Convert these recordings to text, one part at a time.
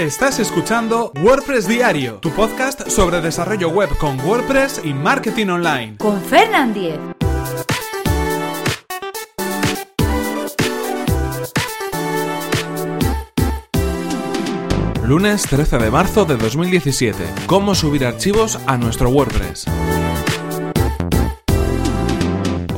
Estás escuchando WordPress Diario, tu podcast sobre desarrollo web con WordPress y marketing online. Con Fernand Diez. Lunes 13 de marzo de 2017. ¿Cómo subir archivos a nuestro WordPress?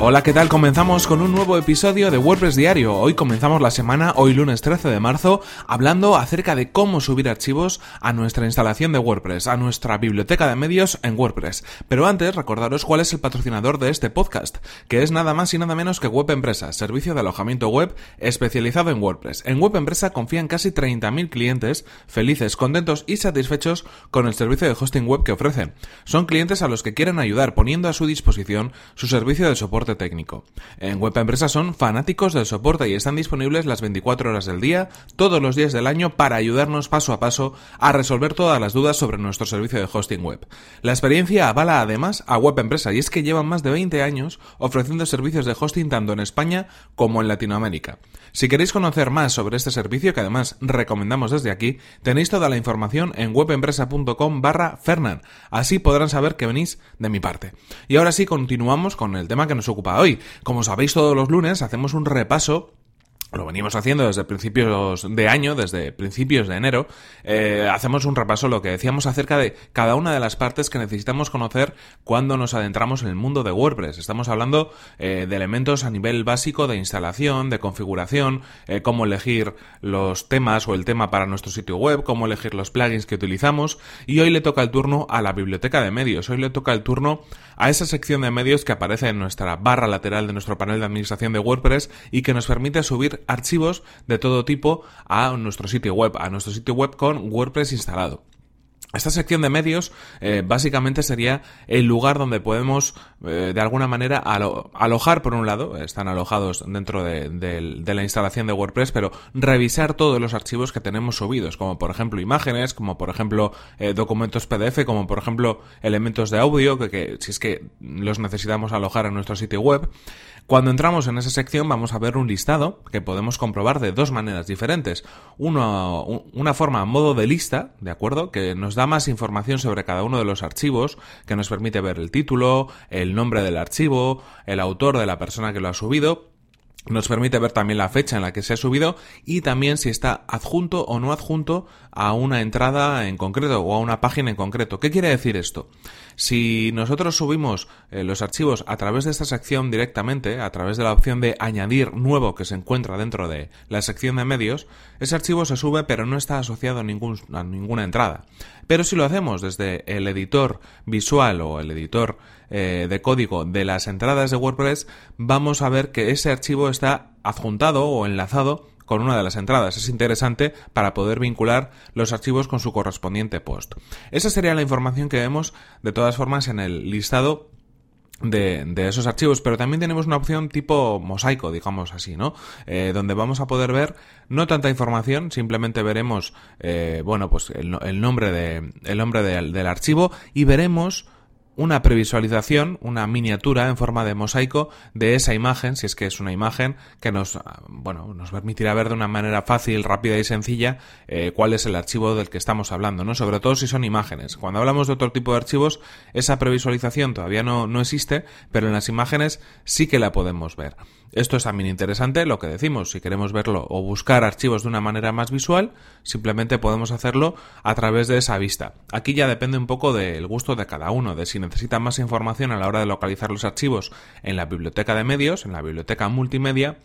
Hola, ¿qué tal? Comenzamos con un nuevo episodio de WordPress Diario. Hoy comenzamos la semana, hoy lunes 13 de marzo, hablando acerca de cómo subir archivos a nuestra instalación de WordPress, a nuestra biblioteca de medios en WordPress. Pero antes, recordaros cuál es el patrocinador de este podcast, que es nada más y nada menos que Web Empresa, servicio de alojamiento web especializado en WordPress. En Web Empresa confían casi 30.000 clientes felices, contentos y satisfechos con el servicio de hosting web que ofrecen. Son clientes a los que quieren ayudar poniendo a su disposición su servicio de soporte técnico. En Web Empresa son fanáticos del soporte y están disponibles las 24 horas del día, todos los días del año, para ayudarnos paso a paso a resolver todas las dudas sobre nuestro servicio de hosting web. La experiencia avala además a Web Empresa y es que llevan más de 20 años ofreciendo servicios de hosting tanto en España como en Latinoamérica. Si queréis conocer más sobre este servicio, que además recomendamos desde aquí, tenéis toda la información en webempresa.com barra Fernan. Así podrán saber que venís de mi parte. Y ahora sí, continuamos con el tema que nos ocupa hoy. Como sabéis, todos los lunes hacemos un repaso lo venimos haciendo desde principios de año, desde principios de enero, eh, hacemos un repaso lo que decíamos acerca de cada una de las partes que necesitamos conocer cuando nos adentramos en el mundo de WordPress. Estamos hablando eh, de elementos a nivel básico de instalación, de configuración, eh, cómo elegir los temas o el tema para nuestro sitio web, cómo elegir los plugins que utilizamos y hoy le toca el turno a la biblioteca de medios, hoy le toca el turno a esa sección de medios que aparece en nuestra barra lateral de nuestro panel de administración de WordPress y que nos permite subir archivos de todo tipo a nuestro sitio web, a nuestro sitio web con WordPress instalado. Esta sección de medios eh, básicamente sería el lugar donde podemos eh, de alguna manera alojar por un lado, están alojados dentro de, la instalación de WordPress, pero revisar todos los archivos que tenemos subidos, como por ejemplo imágenes, como por ejemplo eh, documentos PDF, como por ejemplo elementos de audio, que, si es que los necesitamos alojar en nuestro sitio web. Cuando entramos en esa sección vamos a ver un listado que podemos comprobar de dos maneras diferentes. Uno, una forma a modo de lista, ¿de acuerdo? Que nos da más información sobre cada uno de los archivos, que nos permite ver el título, el nombre del archivo, el autor de la persona que lo ha subido, nos permite ver también la fecha en la que se ha subido y también si está adjunto o no adjunto a una entrada en concreto o a una página en concreto. ¿Qué quiere decir esto? Si nosotros subimos eh, los archivos a través de esta sección directamente, a través de la opción de añadir nuevo que se encuentra dentro de la sección de medios, ese archivo se sube pero no está asociado a, ningún, a ninguna entrada. Pero si lo hacemos desde el editor visual o el editor eh, de código de las entradas de WordPress, vamos a ver que ese archivo está adjuntado o enlazado con una de las entradas. Es interesante para poder vincular los archivos con su correspondiente post. Esa sería la información que vemos de todas formas en el listado de, esos archivos, pero también tenemos una opción tipo mosaico, digamos así, ¿no? Eh, donde vamos a poder ver no tanta información, simplemente veremos, eh, bueno, pues el, nombre de, el nombre del archivo y veremos una previsualización, una miniatura en forma de mosaico de esa imagen, si es que es una imagen que nos, bueno, nos permitirá ver de una manera fácil, rápida y sencilla eh, cuál es el archivo del que estamos hablando, ¿no? Sobre todo si son imágenes. Cuando hablamos de otro tipo de archivos, esa previsualización todavía no, no existe, pero en las imágenes sí que la podemos ver. Esto es también interesante, lo que decimos, si queremos verlo o buscar archivos de una manera más visual, simplemente podemos hacerlo a través de esa vista. Aquí ya depende un poco del gusto de cada uno, de si necesita más información a la hora de localizar los archivos en la biblioteca de medios, en la biblioteca multimedia,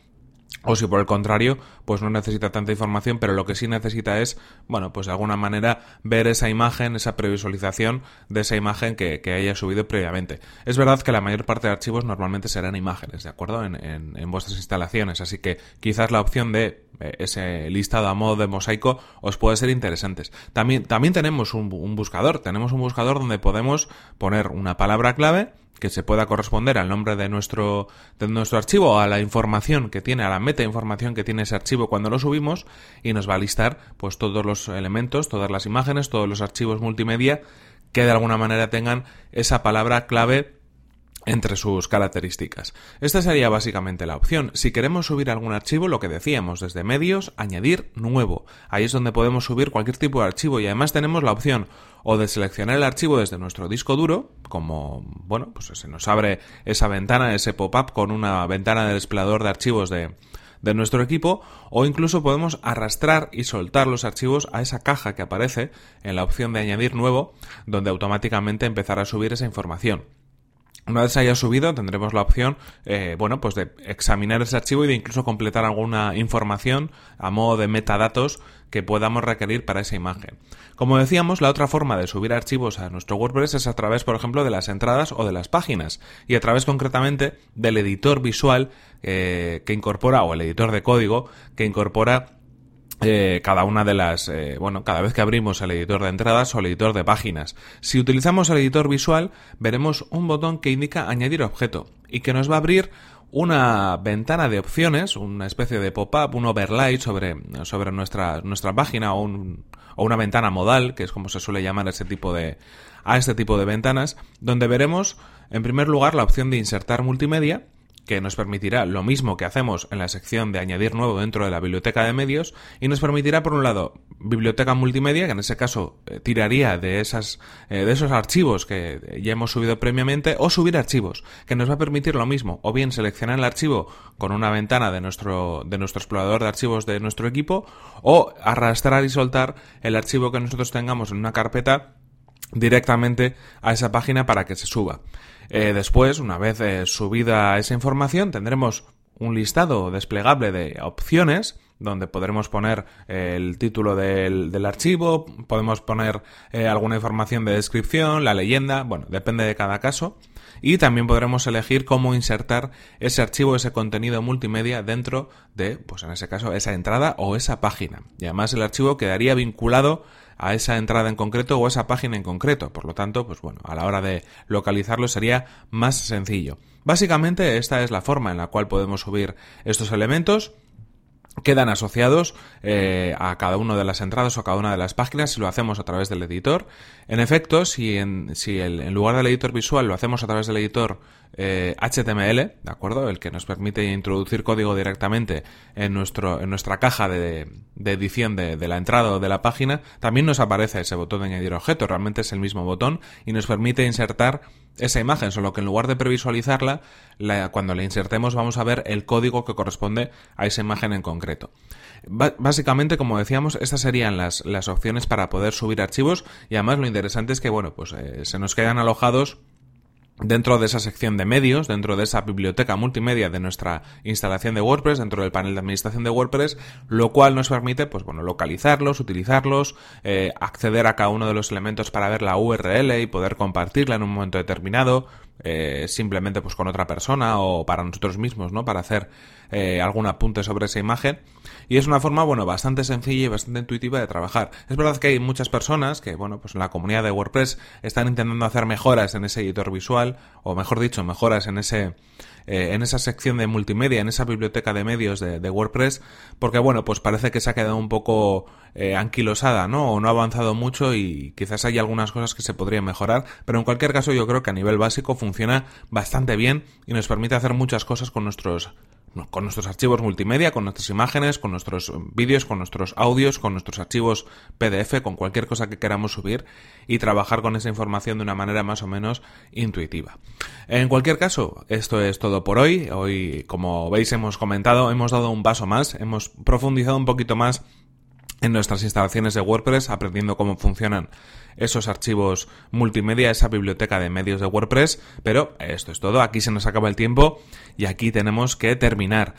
o si por el contrario, pues no necesita tanta información, pero lo que sí necesita es, bueno, pues de alguna manera ver esa imagen, esa previsualización de esa imagen que, haya subido previamente. Es verdad que la mayor parte de archivos normalmente serán imágenes, ¿de acuerdo? En, en, vuestras instalaciones, así que quizás la opción de eh, ese listado a modo de mosaico os puede ser interesante. También, también tenemos un buscador, tenemos un buscador donde podemos poner una palabra clave que se pueda corresponder al nombre de nuestro, de nuestro archivo, a la información que tiene, a la meta información que tiene ese archivo cuando lo subimos, y nos va a listar pues todos los elementos, todas las imágenes, todos los archivos multimedia que de alguna manera tengan esa palabra clave entre sus características. Esta sería básicamente la opción. Si queremos subir algún archivo, lo que decíamos, desde medios, añadir nuevo. Ahí es donde podemos subir cualquier tipo de archivo y además tenemos la opción o de seleccionar el archivo desde nuestro disco duro, como, bueno, pues se nos abre esa ventana, ese pop-up con una ventana del explorador de archivos de, de nuestro equipo o incluso podemos arrastrar y soltar los archivos a esa caja que aparece en la opción de añadir nuevo donde automáticamente empezará a subir esa información. Una vez haya subido, tendremos la opción, eh, bueno, pues de examinar ese archivo y de incluso completar alguna información a modo de metadatos que podamos requerir para esa imagen. Como decíamos, la otra forma de subir archivos a nuestro WordPress es a través, por ejemplo, de las entradas o de las páginas y a través concretamente del editor visual eh, que incorpora o el editor de código que incorpora eh, cada una de las, eh, bueno, cada vez que abrimos el editor de entradas o el editor de páginas. Si utilizamos el editor visual, veremos un botón que indica añadir objeto y que nos va a abrir una ventana de opciones, una especie de pop-up, un overlay sobre, sobre nuestra, nuestra página o, o una ventana modal, que es como se suele llamar ese tipo de, a este tipo de ventanas, donde veremos en primer lugar la opción de insertar multimedia que nos permitirá lo mismo que hacemos en la sección de añadir nuevo dentro de la biblioteca de medios y nos permitirá por un lado biblioteca multimedia que en ese caso eh, tiraría de esas eh, de esos archivos que ya hemos subido previamente o subir archivos que nos va a permitir lo mismo o bien seleccionar el archivo con una ventana de nuestro de nuestro explorador de archivos de nuestro equipo o arrastrar y soltar el archivo que nosotros tengamos en una carpeta directamente a esa página para que se suba. Eh, después, una vez eh, subida esa información, tendremos un listado desplegable de opciones donde podremos poner eh, el título del, archivo, podemos poner alguna información de descripción, la leyenda, bueno, depende de cada caso. Y también podremos elegir cómo insertar ese archivo, ese contenido multimedia dentro de, pues en ese caso, esa entrada o esa página. Y además el archivo quedaría vinculado a esa entrada en concreto o a esa página en concreto. Por lo tanto, pues bueno, a la hora de localizarlo sería más sencillo. Básicamente esta es la forma en la cual podemos subir estos elementos quedan asociados eh, a cada una de las entradas o a cada una de las páginas si lo hacemos a través del editor. En efecto, si en, si en lugar del editor visual lo hacemos a través del editor HTML, eh, ¿de acuerdo? El que nos permite introducir código directamente en, nuestro, en nuestra caja de, de edición de, de, la entrada o de la página, también nos aparece ese botón de añadir objeto. Realmente es el mismo botón y nos permite insertar esa imagen, solo que en lugar de previsualizarla, cuando la insertemos vamos a ver el código que corresponde a esa imagen en concreto. básicamente, como decíamos, estas serían las, las, opciones para poder subir archivos y además lo interesante es que, bueno, pues eh, se nos quedan alojados dentro de esa sección de medios, dentro de esa biblioteca multimedia de nuestra instalación de WordPress, dentro del panel de administración de WordPress, lo cual nos permite, pues bueno, localizarlos, utilizarlos, eh, acceder a cada uno de los elementos para ver la URL y poder compartirla en un momento determinado, eh, simplemente pues con otra persona o para nosotros mismos, ¿no? Para hacer eh, algún apunte sobre esa imagen. Y es una forma, bueno, bastante sencilla y bastante intuitiva de trabajar. Es verdad que hay muchas personas que, bueno, pues en la comunidad de WordPress están intentando hacer mejoras en ese editor visual, o mejor dicho, mejoras en ese eh, en esa sección de multimedia, en esa biblioteca de medios de, WordPress, porque bueno, pues parece que se ha quedado un poco eh, anquilosada, ¿no? O no ha avanzado mucho y quizás hay algunas cosas que se podrían mejorar, pero en cualquier caso yo creo que a nivel básico funciona bastante bien y nos permite hacer muchas cosas con nuestros con nuestros archivos multimedia, con nuestras imágenes, con nuestros vídeos, con nuestros audios, con nuestros archivos PDF, con cualquier cosa que queramos subir y trabajar con esa información de una manera más o menos intuitiva. En cualquier caso, esto es todo por hoy. Hoy, como veis, hemos comentado, hemos dado un paso más, hemos profundizado un poquito más en nuestras instalaciones de WordPress, aprendiendo cómo funcionan esos archivos multimedia, esa biblioteca de medios de WordPress, pero esto es todo, aquí se nos acaba el tiempo y aquí tenemos que terminar.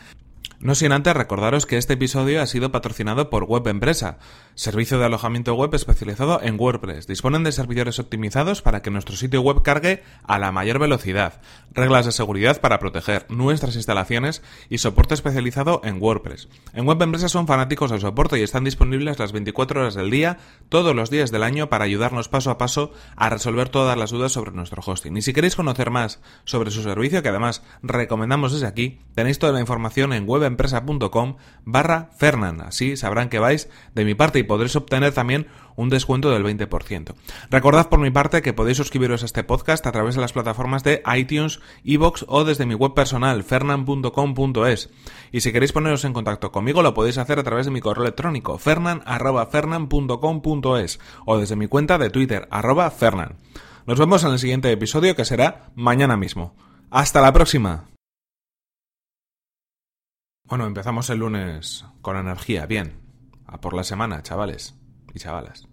No sin antes recordaros que este episodio ha sido patrocinado por Web Empresa, servicio de alojamiento web especializado en WordPress. Disponen de servidores optimizados para que nuestro sitio web cargue a la mayor velocidad, reglas de seguridad para proteger nuestras instalaciones y soporte especializado en WordPress. En Web Empresa son fanáticos del soporte y están disponibles las 24 horas del día, todos los días del año, para ayudarnos paso a paso a resolver todas las dudas sobre nuestro hosting. Y si queréis conocer más sobre su servicio, que además recomendamos desde aquí, tenéis toda la información en web nuevaempresa.com barra Fernan. Así sabrán que vais de mi parte y podréis obtener también un descuento del 20%. Recordad por mi parte que podéis suscribiros a este podcast a través de las plataformas de iTunes, iBox o desde mi web personal fernan.com.es. Y si queréis poneros en contacto conmigo lo podéis hacer a través de mi correo electrónico fernan@fernan.com.es o desde mi cuenta de Twitter arroba fernan. Nos vemos en el siguiente episodio que será mañana mismo. Hasta la próxima. Bueno, empezamos el lunes con energía, bien. A por la semana, chavales y chavalas.